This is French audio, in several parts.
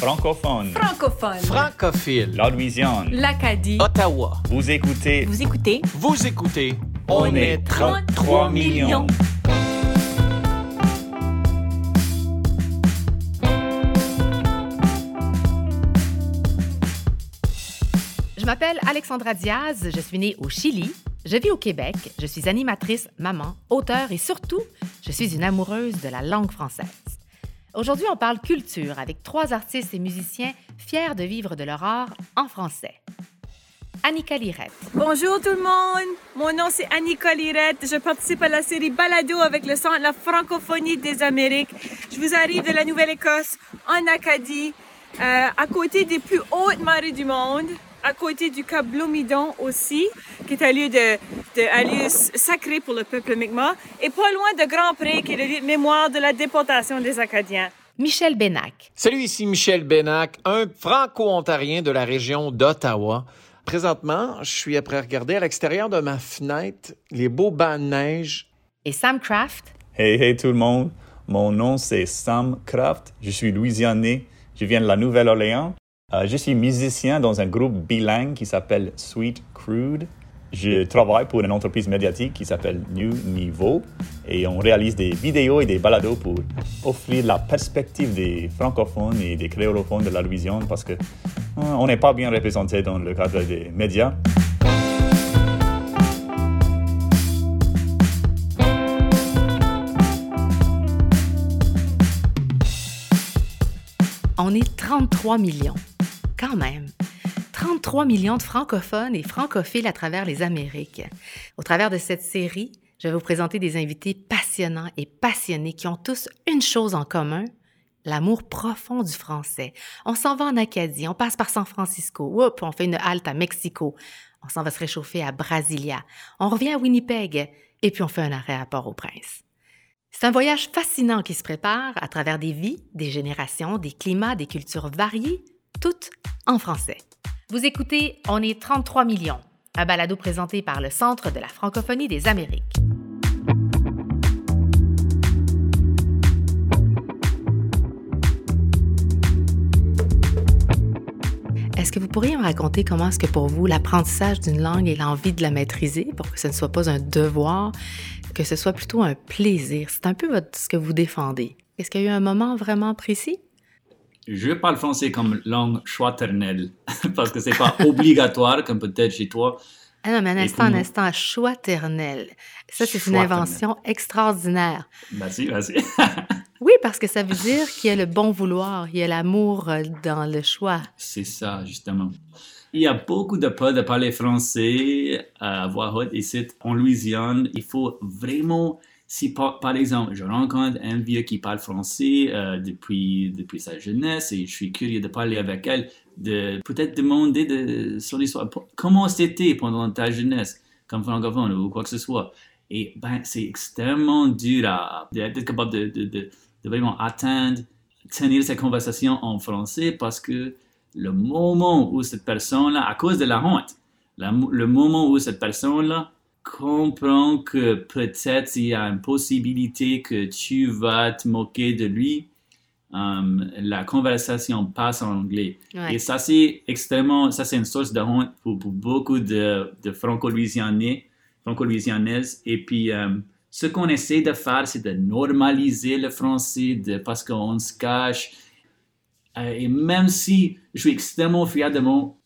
Francophone. Francophone. Francophile. La Louisiane. L'Acadie. Ottawa. Vous écoutez. Vous écoutez Vous écoutez. On est 33 millions. Je m'appelle Alexandra Diaz, je suis née au Chili, je vis au Québec, je suis animatrice, maman, auteure et surtout, je suis une amoureuse de la langue française. Aujourd'hui, on parle culture avec trois artistes et musiciens fiers de vivre de leur art en français. Annika Lirette, Bonjour tout le monde, mon nom c'est Annika Lirette, je participe à la série Balado avec le Centre de la francophonie des Amériques. Je vous arrive de la Nouvelle-Écosse, en Acadie, euh, à côté des plus hautes marées du monde, à côté du Cap Blomidon aussi, qui est un lieu, de, de- un lieu sacré pour le peuple Mi'kmaq, et pas loin de Grand Pré, qui est le lieu de mémoire de la déportation des Acadiens. Michel Bénac, Salut, ici Michel Bénac, un franco-ontarien de la région d'Ottawa. Présentement, je suis après regarder à l'extérieur de ma fenêtre les beaux bancs de neige. et Sam Craft, Hey, hey tout le monde. Mon nom c'est Sam Kraft. Je suis louisianais. Je viens de la Nouvelle-Orléans. Euh, je suis musicien dans un groupe bilingue qui s'appelle Sweet Crude. Je travaille pour une entreprise médiatique qui s'appelle New Niveau et on réalise des vidéos et des balados pour offrir la perspective des francophones et des créolophones de la Louisiane parce que euh, on n'est pas bien représenté dans le cadre des médias. on est 33 millions. Quand même. 33 millions de francophones et francophiles à travers les Amériques. Au travers de cette série, je vais vous présenter des invités passionnants et passionnés qui ont tous une chose en commun, l'amour profond du français. On s'en va en Acadie, on passe par San Francisco, on fait une halte à Mexico, on s'en va se réchauffer à Brasilia, on revient à Winnipeg et puis on fait un arrêt à Port-au-Prince. C'est un voyage fascinant qui se prépare à travers des vies, des générations, des climats, des cultures variées, toutes en français. Vous écoutez On est 33 millions, un balado présenté par le Centre de la francophonie des Amériques. Est-ce que vous pourriez me raconter comment est-ce que pour vous l'apprentissage d'une langue et l'envie de la maîtriser pour que ce ne soit pas un devoir, que ce soit plutôt un plaisir? C'est un peu ce que vous défendez. Est-ce qu'il y a eu un moment vraiment précis? Je parle français comme langue choix-ternelle parce que c'est pas obligatoire comme peut-être chez toi. Ah non, mais un instant, un instant, choix ternel. Ça, c'est une invention extraordinaire. Merci, merci. Oui, parce que ça veut dire qu'il y a le bon vouloir, il y a l'amour euh, dans le choix. c'est ça, justement. Il y a beaucoup de peur de parler français à voix haute ici en Louisiane. Il faut vraiment, si par, exemple, je rencontre un vieux qui parle français euh, depuis, depuis sa jeunesse et je suis curieux de parler avec elle, de peut-être demander de son histoire. Comment c'était pendant ta jeunesse comme francophone ou quoi que ce soit? Et ben, c'est extrêmement dur d'être capable de, vraiment atteindre, tenir cette conversation en français parce que le moment où cette personne-là, à cause de la honte, le moment où cette personne-là comprend que peut-être il y a une possibilité que tu vas te moquer de lui, euh, la conversation passe en anglais. Ouais. Et ça, c'est extrêmement, ça, c'est une source de honte pour, pour beaucoup de, de franco-louisianais, franco-louisianaises. Et puis, euh, ce qu'on essaie de faire, c'est de normaliser le français de, parce qu'on se cache. Euh, et même si je suis extrêmement fier de mon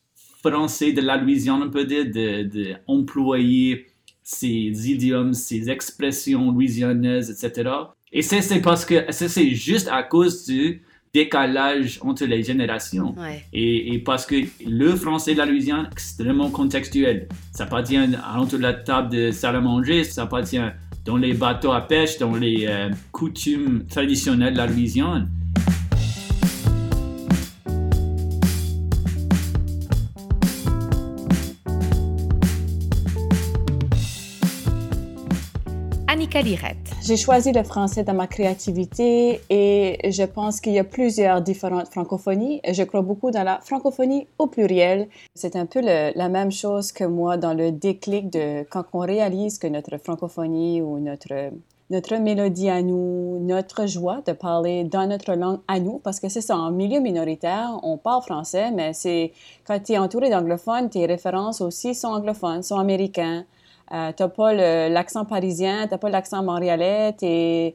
français de la Louisiane, on peut dire, de, de employer ces idiomes, ces expressions louisianaises, etc. Et ça, c'est parce que ça, c'est juste à cause du décalage entre les générations. Ouais. Et, et parce que le français de la Louisiane est extrêmement contextuel. Ça appartient à l'entour de la table de salle à manger, ça appartient dans les bateaux à pêche, dans les euh, coutumes traditionnelles de la Louisiane. J'ai choisi le français dans ma créativité et je pense qu'il y a plusieurs différentes francophonies. Je crois beaucoup dans la francophonie au pluriel. C'est un peu la même chose que moi dans le déclic de quand on réalise que notre francophonie ou notre notre mélodie à nous, notre joie de parler dans notre langue à nous, parce que c'est ça, en milieu minoritaire, on parle français, mais c'est quand tu es entouré d'anglophones, tes références aussi sont anglophones, sont américains. Euh, tu n'as pas l'accent parisien, tu n'as pas l'accent montréalais, es,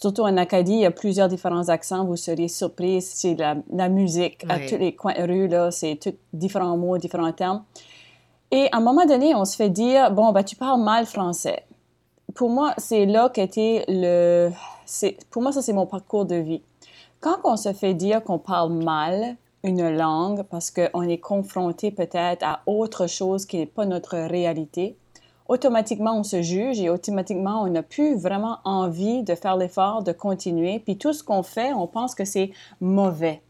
surtout en Acadie, il y a plusieurs différents accents, vous seriez surpris, c'est la, la, musique à tous les coins de rue, là, c'est différents mots, différents termes. Et à un moment donné, on se fait dire, bon, ben, tu parles mal français pour moi, c'est là qu'était le. Pour moi, ça, c'est mon parcours de vie. Quand on se fait dire qu'on parle mal une langue parce qu'on est confronté peut-être à autre chose qui n'est pas notre réalité, automatiquement, on se juge et automatiquement, on n'a plus vraiment envie de faire l'effort de continuer. Puis tout ce qu'on fait, on pense que c'est mauvais.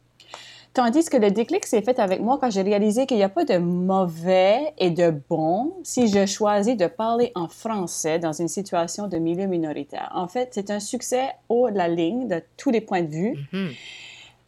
Tandis que le déclic s'est fait avec moi quand j'ai réalisé qu'il n'y a pas de mauvais et de bon si je choisis de parler en français dans une situation de milieu minoritaire. En fait, c'est un succès haut de la ligne de tous les points de vue. Mm-hmm.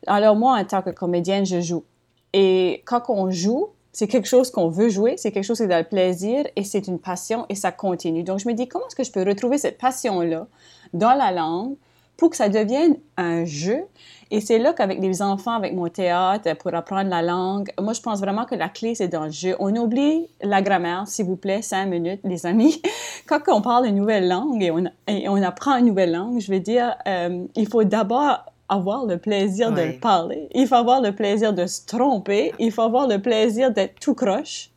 Alors moi, en tant que comédienne, je joue. Et quand on joue, c'est quelque chose qu'on veut jouer, c'est quelque chose qui est dans le plaisir et c'est une passion et ça continue. Donc je me dis, comment est-ce que je peux retrouver cette passion-là dans la langue pour que ça devienne un jeu? Et c'est là qu'avec les enfants, avec mon théâtre, pour apprendre la langue, moi, je pense vraiment que la clé, c'est dans le jeu. On oublie la grammaire, s'il vous plaît, cinq minutes, les amis. Quand on parle une nouvelle langue et on, apprend une nouvelle langue, je veux dire, euh, il faut d'abord avoir le plaisir de parler. Il faut avoir le plaisir de se tromper. Il faut avoir le plaisir d'être tout croche.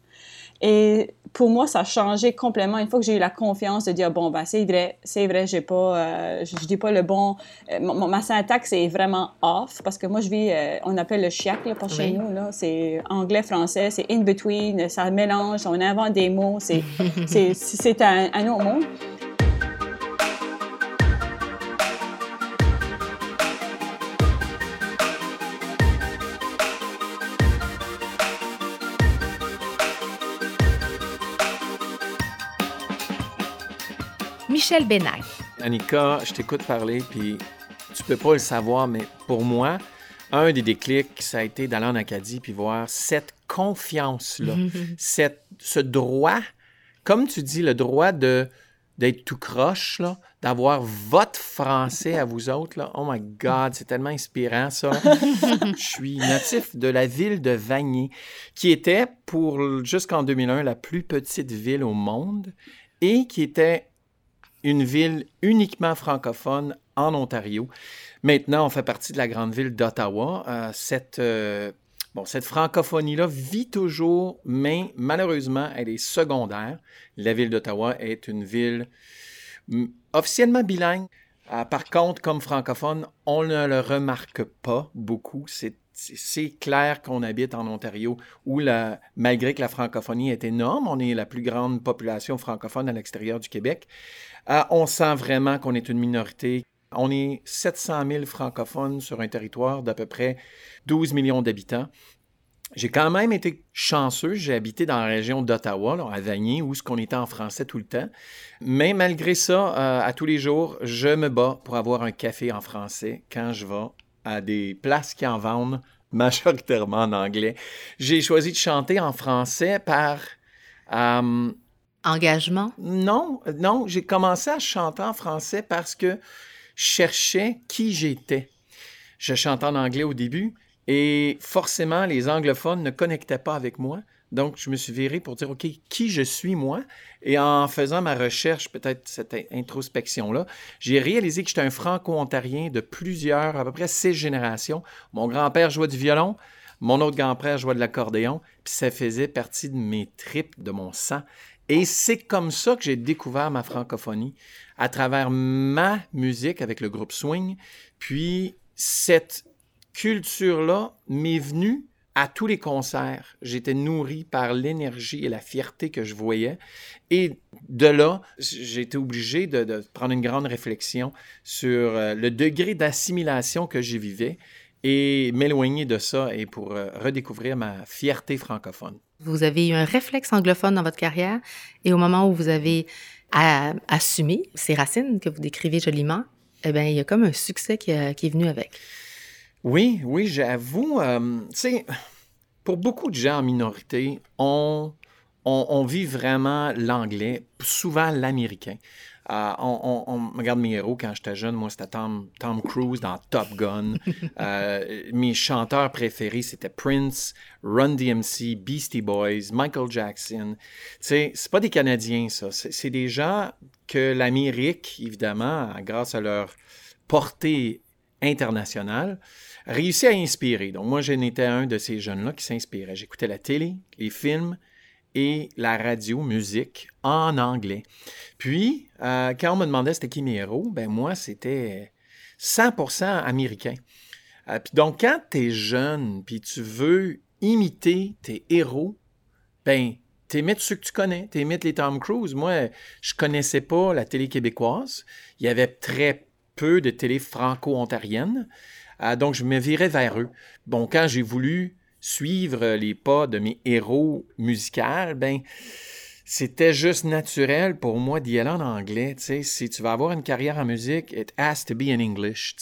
Et pour moi, ça a changé complètement. Une fois que j'ai eu la confiance de dire, bon, ben, c'est vrai, c'est vrai, j'ai pas, euh, je, dis pas le bon, euh, ma syntaxe est vraiment off parce que moi, je vis, euh, on appelle le chiac, là, pas chez nous, là. C'est anglais, français, c'est in between, ça mélange, on invente des mots, c'est, c'est, un, un autre monde. Michel Bénac. Annika, je t'écoute parler, puis tu peux pas le savoir, mais pour moi, un des déclics, ça a été d'aller en Acadie puis voir cette confiance-là, cette, ce droit, comme tu dis, le droit de d'être tout croche, là, d'avoir votre français à vous autres. Là. Oh my God, c'est tellement inspirant, ça. Je suis natif de la ville de Vanier, qui était, pour jusqu'en 2001, la plus petite ville au monde et qui était une ville uniquement francophone en Ontario. Maintenant, on fait partie de la grande ville d'Ottawa. Euh, cette, euh, bon, cette francophonie-là vit toujours, mais malheureusement, elle est secondaire. La ville d'Ottawa est une ville mm, officiellement bilingue. Euh, par contre, comme francophone, on ne le remarque pas beaucoup. C'est c'est clair qu'on habite en Ontario où, la, malgré que la francophonie est énorme, on est la plus grande population francophone à l'extérieur du Québec, euh, on sent vraiment qu'on est une minorité. On est 700 000 francophones sur un territoire d'à peu près 12 millions d'habitants. J'ai quand même été chanceux. J'ai habité dans la région d'Ottawa, à Vanier, où ce qu'on était en français tout le temps. Mais malgré ça, euh, à tous les jours, je me bats pour avoir un café en français quand je vais à des places qui en vendent majoritairement en anglais. J'ai choisi de chanter en français par... Euh, Engagement? Non, non, j'ai commencé à chanter en français parce que je cherchais qui j'étais. Je chantais en anglais au début et forcément, les anglophones ne connectaient pas avec moi. Donc, je me suis viré pour dire, OK, qui je suis moi? Et en faisant ma recherche, peut-être cette introspection-là, j'ai réalisé que j'étais un franco-ontarien de plusieurs, à peu près six générations. Mon grand-père jouait du violon, mon autre grand-père jouait de l'accordéon, puis ça faisait partie de mes tripes, de mon sang. Et c'est comme ça que j'ai découvert ma francophonie, à travers ma musique avec le groupe Swing. Puis cette culture-là m'est venue à tous les concerts, j'étais nourri par l'énergie et la fierté que je voyais. Et de là, j'ai été obligé de, prendre une grande réflexion sur euh, le degré d'assimilation que j'y vivais et m'éloigner de ça et pour euh, redécouvrir ma fierté francophone. Vous avez eu un réflexe anglophone dans votre carrière et au moment où vous avez assumé ces racines que vous décrivez joliment, eh bien, il y a comme un succès qui est venu avec. Oui, oui, j'avoue. Euh, tu sais, pour beaucoup de gens en minorité, on, on, vit vraiment l'anglais, souvent l'américain. Euh, on, on, regarde mes héros quand j'étais jeune. Moi, c'était Tom, Tom Cruise dans Top Gun. Euh, mes chanteurs préférés, c'était Prince, Run DMC, Beastie Boys, Michael Jackson. Tu sais, c'est pas des Canadiens, ça. C'est des gens que l'Amérique, évidemment, grâce à leur portée internationale, réussit à inspirer. Donc, moi, j'en étais un de ces jeunes-là qui s'inspirait. J'écoutais la télé, les films et la radio, musique en anglais. Puis, euh, quand on me demandait c'était qui mes héros, ben moi, c'était 100% américain. Euh, puis donc, quand tu jeune, puis tu veux imiter tes héros, ben, t'imites ceux que tu connais. T'imites les Tom Cruise. Moi, je connaissais pas la télé québécoise. Il y avait très peu de télé franco-ontarienne. Euh, donc, je me virais vers eux. Bon, quand j'ai voulu suivre les pas de mes héros musicaux, ben, c'était juste naturel pour moi d'y aller en anglais. Si tu vas avoir une carrière en musique, it has to be in English.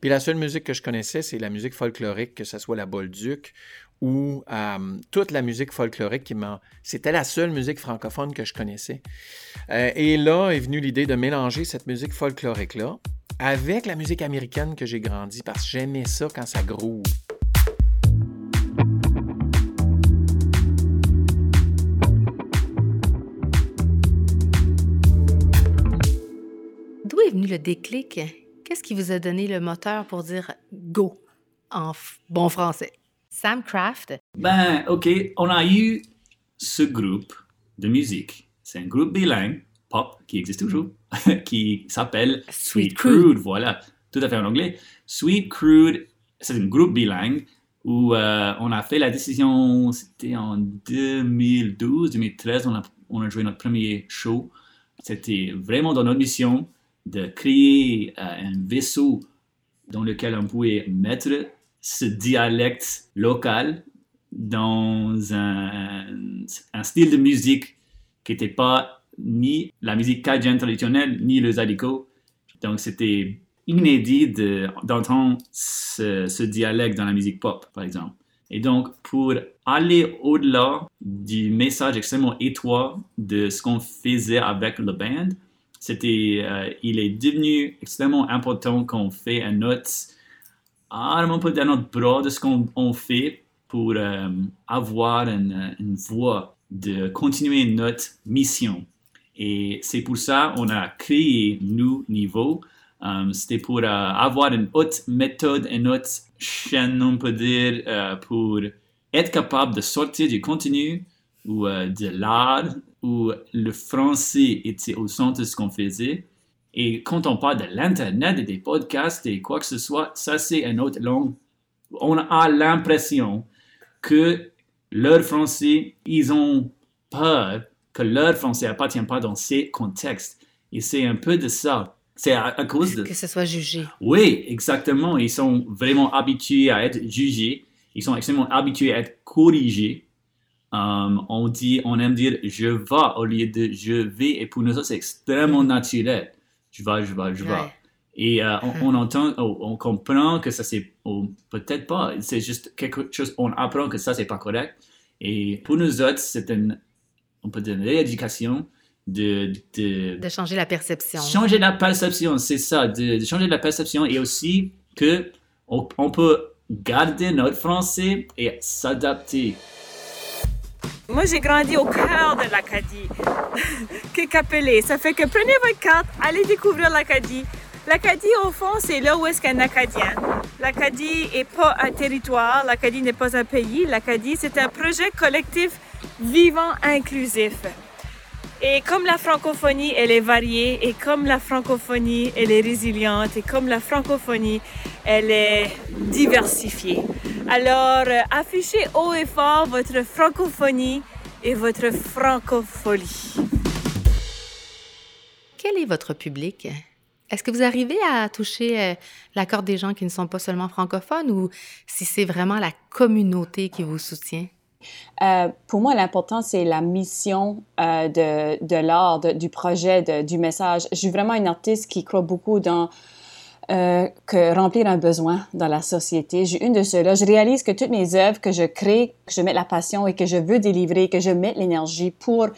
Puis la seule musique que je connaissais, c'est la musique folklorique, que ce soit la Bolduc ou euh, toute la musique folklorique qui m'a. C'était la seule musique francophone que je connaissais. Euh, et là est venue l'idée de mélanger cette musique folklorique-là avec la musique américaine que j'ai grandi parce que j'aimais ça quand ça groove. D'où est venu le déclic? Qu'est-ce qui vous a donné le moteur pour dire go en bon français? Sam Craft. Ben, OK, on a eu ce groupe de musique. C'est un groupe bilingue, pop, qui existe toujours, qui s'appelle Sweet, Crude. Voilà, tout à fait en anglais. Sweet Crude, c'est un groupe bilingue où euh, on a fait la décision, c'était en 2012, 2013, on a, on a joué notre premier show. C'était vraiment dans notre mission de créer euh, un vaisseau dans lequel on pouvait mettre ce dialecte local dans un, un style de musique qui n'était pas ni la musique cajun traditionnelle, ni le zydeco. Donc, c'était inédit d'entendre ce, dialecte dans la musique pop, par exemple. Et donc, pour aller au-delà du message extrêmement étroit de ce qu'on faisait avec le band, c'était, euh, il est devenu extrêmement important qu'on fait un note ah, on peut dans notre bras de ce qu'on fait pour euh, avoir une, voie de continuer notre mission. Et c'est pour ça qu'on a créé nous niveau. Euh, c'était pour euh, avoir une autre méthode, une autre chaîne, on peut dire, pour être capable de sortir du contenu ou de l'art où le français était au centre de ce qu'on faisait et quand on parle de l'Internet et des podcasts et quoi que ce soit, ça c'est une autre langue. On a l'impression que leur français, ils ont peur que leur français appartient pas dans ces contextes. Et c'est un peu de ça. C'est à, cause de... Que ce soit jugé. Oui, exactement. Ils sont vraiment habitués à être jugés. Ils sont extrêmement habitués à être corrigés. Um, on dit, on aime dire je vais au lieu de je vais. Et pour nous, c'est extrêmement naturel je vais, je vais, je vais. Et euh, on, entend, oh, on, comprend que ça c'est, oh, peut-être pas, c'est juste quelque chose, on apprend que ça c'est pas correct. Et pour nous autres, c'est une, on peut dire une rééducation de, de, de changer la perception. Changer la perception, c'est ça, de, changer la perception et aussi que on, on peut garder notre français et s'adapter. Moi, j'ai grandi au cœur de l'Acadie, Capelé. Ça fait que prenez votre carte, allez découvrir l'Acadie. L'Acadie, au fond, c'est là où est-ce qu'un Acadien. L'Acadie n'est pas un territoire, l'Acadie n'est pas un pays. L'Acadie, c'est un projet collectif vivant, inclusif. Et comme la francophonie, elle est variée, et comme la francophonie, elle est résiliente, et comme la francophonie, elle est diversifiée. Alors, euh, affichez haut et fort votre francophonie et votre francophonie. Quel est votre public? Est-ce que vous arrivez à toucher euh, la corde des gens qui ne sont pas seulement francophones ou si c'est vraiment la communauté qui vous soutient? Euh, pour moi, l'important, c'est la mission euh, de, de l'art, du projet, du message. Je suis vraiment une artiste qui croit beaucoup dans euh, que remplir un besoin dans la société. J'ai une de ceux-là. Je réalise que toutes mes œuvres que je crée, que je mets la passion et que je veux délivrer, que je mets l'énergie pour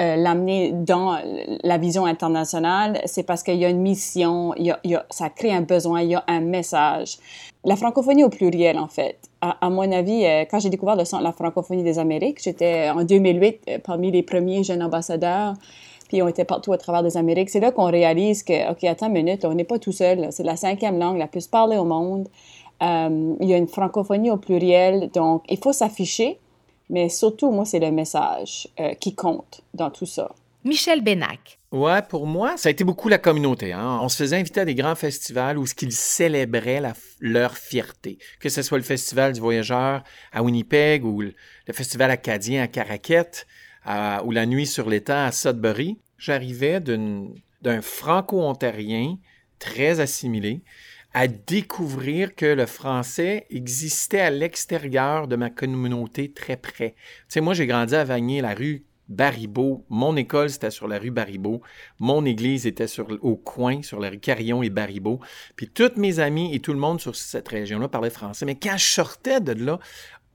euh, l'amener dans la vision internationale, c'est parce qu'il y a une mission, il y a, ça crée un besoin, il y a un message. La francophonie au pluriel, en fait. À, à mon avis, euh, quand j'ai découvert le centre de la francophonie des Amériques, j'étais en 2008 euh, parmi les premiers jeunes ambassadeurs puis on était partout à travers des Amériques. C'est là qu'on réalise que, OK, attends une minute, on n'est pas tout seul. C'est la cinquième langue la plus parlée au monde. Euh, il y a une francophonie au pluriel, donc il faut s'afficher, mais surtout, moi, c'est le message euh, qui compte dans tout ça. Michel Bénac. Ouais, pour moi, ça a été beaucoup la communauté. Hein? On se faisait inviter à des grands festivals où ce qu'ils célébraient la, leur fierté. Que ce soit le Festival du Voyageur à Winnipeg ou le, le Festival acadien à Caraquette ou la nuit sur l'étang à Sudbury, j'arrivais d'un franco-ontarien très assimilé à découvrir que le français existait à l'extérieur de ma communauté très près. Tu sais, moi, j'ai grandi à Vanier, la rue Baribeau. Mon école, c'était sur la rue Baribeau. Mon église était au coin, sur la rue Carillon et Baribeau. Puis toutes mes amis et tout le monde sur cette région-là parlaient français. Mais quand je sortais de là,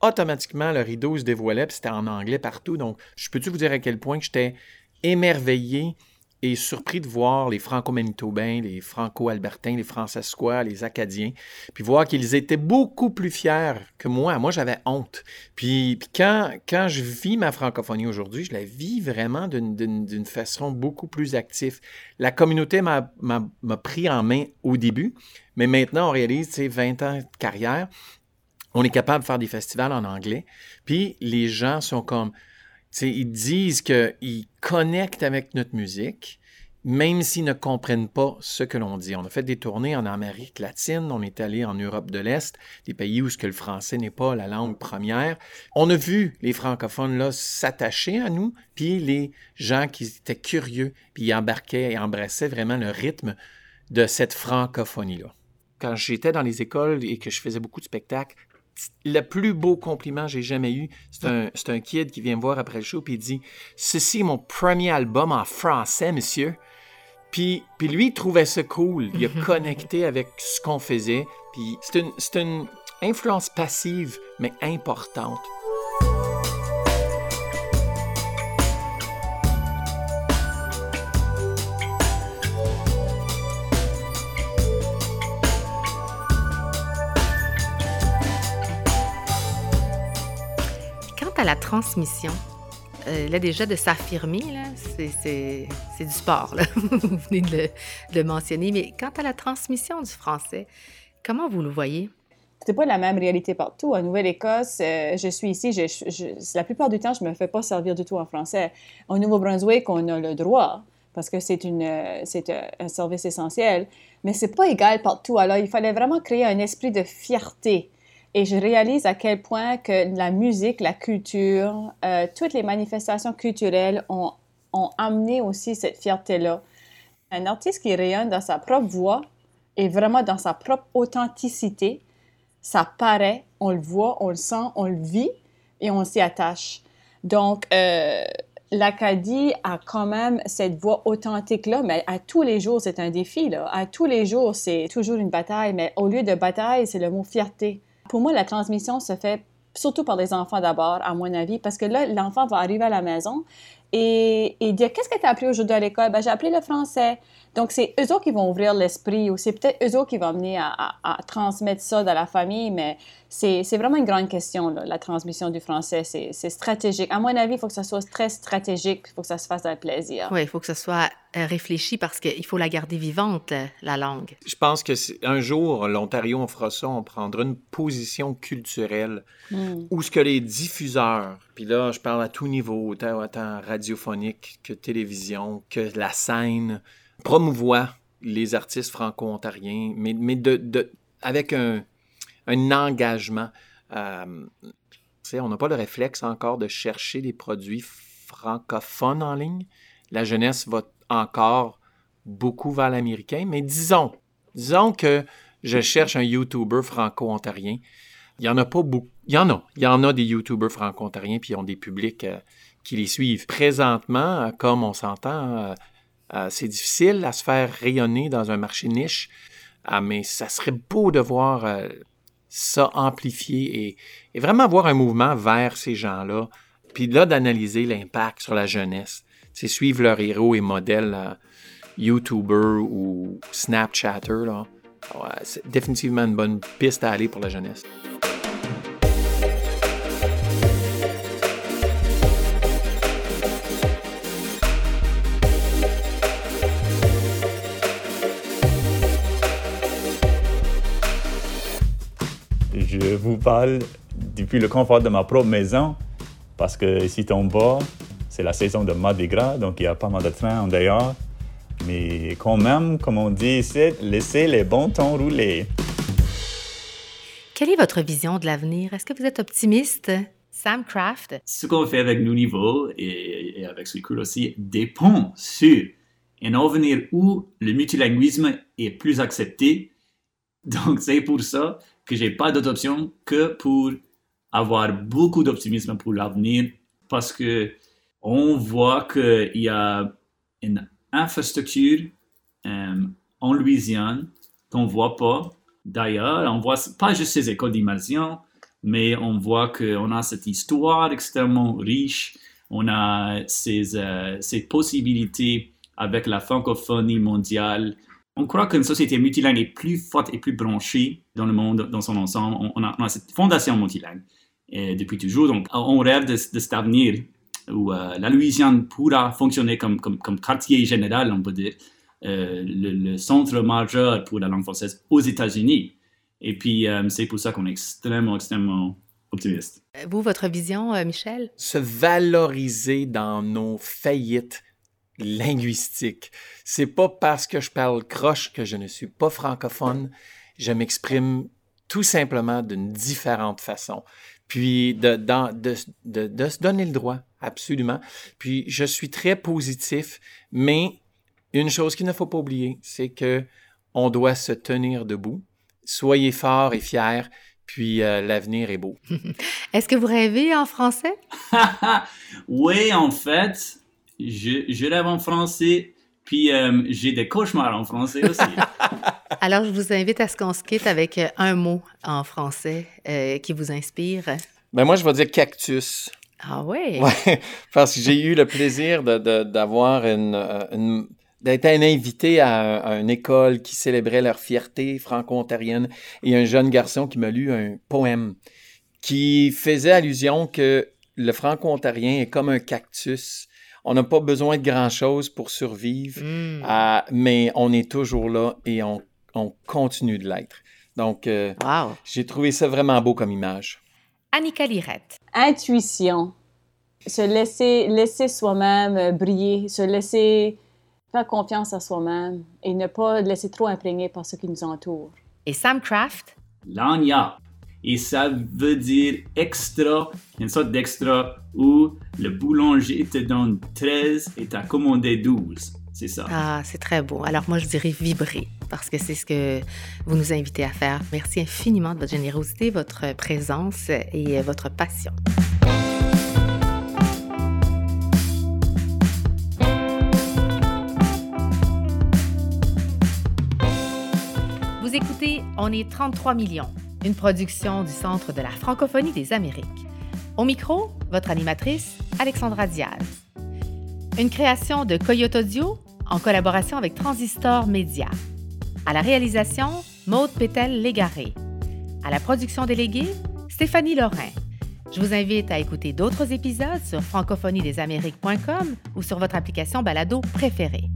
automatiquement, le rideau se dévoilait, puis c'était en anglais partout. Donc, je peux-tu vous dire à quel point j'étais émerveillé et surpris de voir les franco-manitobains, les franco-albertains, les francescois, les acadiens, puis voir qu'ils étaient beaucoup plus fiers que moi. Moi, j'avais honte. Puis, puis, quand, quand je vis ma francophonie aujourd'hui, je la vis vraiment d'une façon beaucoup plus active. La communauté m'a pris en main au début, mais maintenant, on réalise, tu sais, 20 ans de carrière, on est capable de faire des festivals en anglais. Puis les gens sont comme, ils disent qu'ils connectent avec notre musique, même s'ils ne comprennent pas ce que l'on dit. On a fait des tournées en Amérique latine, on est allé en Europe de l'Est, des pays où ce que le français n'est pas la langue première. On a vu les francophones là s'attacher à nous, puis les gens qui étaient curieux, puis ils embarquaient et embrassaient vraiment le rythme de cette francophonie là. Quand j'étais dans les écoles et que je faisais beaucoup de spectacles, le plus beau compliment que j'ai jamais eu, c'est un, un, kid qui vient me voir après le show et il dit Ceci est mon premier album en français, monsieur. Puis, puis lui, il trouvait ça cool. Il a connecté avec ce qu'on faisait. Puis c'est une, une influence passive, mais importante. La transmission, euh, là déjà de s'affirmer, c'est du sport, vous venez de le, mentionner, mais quant à la transmission du français, comment vous le voyez? C'est pas la même réalité partout. En Nouvelle-Écosse, euh, je suis ici, la plupart du temps, je me fais pas servir du tout en français. Au Nouveau-Brunswick, on a le droit, parce que c'est un service essentiel, mais c'est pas égal partout. Alors, il fallait vraiment créer un esprit de fierté et je réalise à quel point que la musique, la culture, euh, toutes les manifestations culturelles ont, ont amené aussi cette fierté-là. Un artiste qui rayonne dans sa propre voix et vraiment dans sa propre authenticité, ça paraît, on le voit, on le sent, on le vit et on s'y attache. Donc, euh, l'Acadie a quand même cette voix authentique-là, mais à tous les jours, c'est un défi. Là. À tous les jours, c'est toujours une bataille, mais au lieu de bataille, c'est le mot fierté. Pour moi, la transmission se fait surtout par les enfants d'abord, à mon avis, parce que là, l'enfant va arriver à la maison et, dire Qu'est-ce que tu as appris aujourd'hui à l'école? Ben, J'ai appris le français. Donc, c'est eux autres qui vont ouvrir l'esprit ou c'est peut-être eux autres qui vont venir à, à, à, transmettre ça dans la famille, mais c'est vraiment une grande question, là, la transmission du français. C'est stratégique. À mon avis, il faut que ça soit très stratégique, il faut que ça se fasse avec plaisir. Oui, il faut que ça soit euh, réfléchi parce qu'il faut la garder vivante, la langue. Je pense que un jour, l'Ontario, on fera ça, on prendra une position culturelle mm. où ce que les diffuseurs, puis là, je parle à tout niveau, autant, autant radiophonique que télévision, que la scène, promouvoient les artistes franco-ontariens, mais, de, de, avec un, engagement. Euh, on n'a pas le réflexe encore de chercher des produits francophones en ligne. La jeunesse va encore beaucoup vers l'américain, mais disons, disons que je cherche un YouTuber franco-ontarien. Il y en a pas beaucoup. Il y en a. Il y en a des YouTubers franco-ontariens, puis ont des publics euh, qui les suivent. Présentement, comme on s'entend, euh, c'est difficile à se faire rayonner dans un marché niche Ah, mais ça serait beau de voir euh, ça amplifié et, vraiment voir un mouvement vers ces gens-là. Puis là, d'analyser l'impact sur la jeunesse. C'est suivre leurs héros et modèles, euh, YouTuber ou Snapchatter. Là. C'est définitivement une bonne piste à aller pour la jeunesse. Je vous parle depuis le confort de ma propre maison parce que ici en bas, c'est la saison de Mardi Gras, donc il y a pas mal de trains en dehors. Mais quand même, comme on dit ici, laissez les bons temps rouler. Quelle est votre vision de l'avenir? Est-ce que vous êtes optimiste? Sam Craft. Ce qu'on fait avec nos niveaux et, et avec Sweet aussi dépend sur un avenir où le multilinguisme est plus accepté. Donc, c'est pour ça que j'ai pas d'autre option que pour avoir beaucoup d'optimisme pour l'avenir parce que on voit qu'il y a une infrastructure euh, en Louisiane qu'on voit pas. D'ailleurs, on voit pas juste ces écoles d'immersion, mais on voit qu'on a cette histoire extrêmement riche. On a ces, euh, ces possibilités avec la francophonie mondiale. On croit qu'une société multilingue est plus forte et plus branchée dans le monde dans son ensemble. On, a, cette fondation multilingue et depuis toujours. Donc, on rêve de, de cet avenir où euh, la Louisiane pourra fonctionner comme, comme, comme, quartier général, on peut dire, euh, le, centre majeur pour la langue française aux États-Unis. Et puis, euh, c'est pour ça qu'on est extrêmement, extrêmement optimiste. Vous, votre vision, Michel? Se valoriser dans nos faillites linguistiques. C'est pas parce que je parle croche que je ne suis pas francophone. Je m'exprime tout simplement d'une différente façon. Puis de, de, de, de, se donner le droit, absolument. Puis je suis très positif, mais une chose qu'il ne faut pas oublier, c'est que on doit se tenir debout. Soyez forts et fiers, puis euh, l'avenir est beau. Est-ce que vous rêvez en français? oui, en fait, je, je rêve en français, puis euh, j'ai des cauchemars en français aussi. Alors, je vous invite à ce qu'on se quitte avec euh, un mot en français euh, qui vous inspire. Ben moi, je vais dire cactus. Ah oui? Ouais, parce que j'ai eu le plaisir d'avoir une, une d'être un invité à, une école qui célébrait leur fierté franco-ontarienne et un jeune garçon qui m'a lu un poème qui faisait allusion que le franco-ontarien est comme un cactus on n'a pas besoin de grand-chose pour survivre, hmm. mais on est toujours là et on, continue de l'être. Donc, euh, j'ai trouvé ça vraiment beau comme image. Annika Lirette. Intuition. Se laisser, laisser soi-même euh, briller, se laisser faire confiance à soi-même et ne pas laisser trop imprégner par ce qui nous entoure. Et Sam Craft? L'agna et ça veut dire extra, une sorte d'extra où le boulanger te donne 13 et t'as commandé 12. C'est ça. Ah, c'est très beau. Alors moi, je dirais vibrer parce que c'est ce que vous nous invitez à faire. Merci infiniment de votre générosité, votre présence et votre passion. Vous écoutez On est 33 millions une production du Centre de la francophonie des Amériques. Au micro, votre animatrice, Alexandra Diaz. Une création de Coyote Audio en collaboration avec Transistor Média. À la réalisation, Maude Pétel-Légaré. À la production déléguée, Stéphanie Lorrain. Je vous invite à écouter d'autres épisodes sur francophoniedésamériques.com ou sur votre application balado préférée.